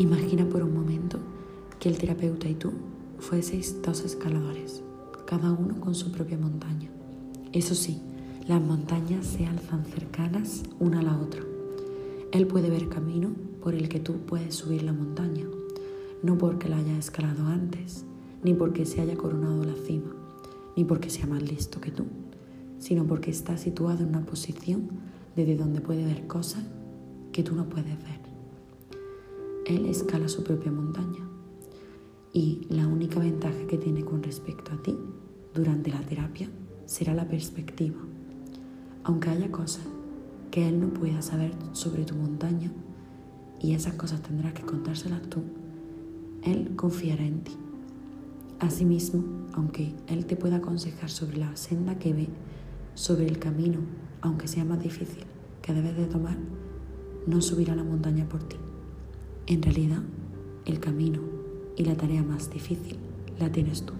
Imagina por un momento que el terapeuta y tú fueseis dos escaladores, cada uno con su propia montaña. Eso sí, las montañas se alzan cercanas una a la otra. Él puede ver camino por el que tú puedes subir la montaña, no porque la haya escalado antes, ni porque se haya coronado la cima, ni porque sea más listo que tú, sino porque está situado en una posición desde donde puede ver cosas que tú no puedes ver. Él escala su propia montaña y la única ventaja que tiene con respecto a ti durante la terapia será la perspectiva. Aunque haya cosas que él no pueda saber sobre tu montaña y esas cosas tendrás que contárselas tú, él confiará en ti. Asimismo, aunque él te pueda aconsejar sobre la senda que ve, sobre el camino, aunque sea más difícil, que debes de tomar, no subirá la montaña por ti. En realidad, el camino y la tarea más difícil la tienes tú.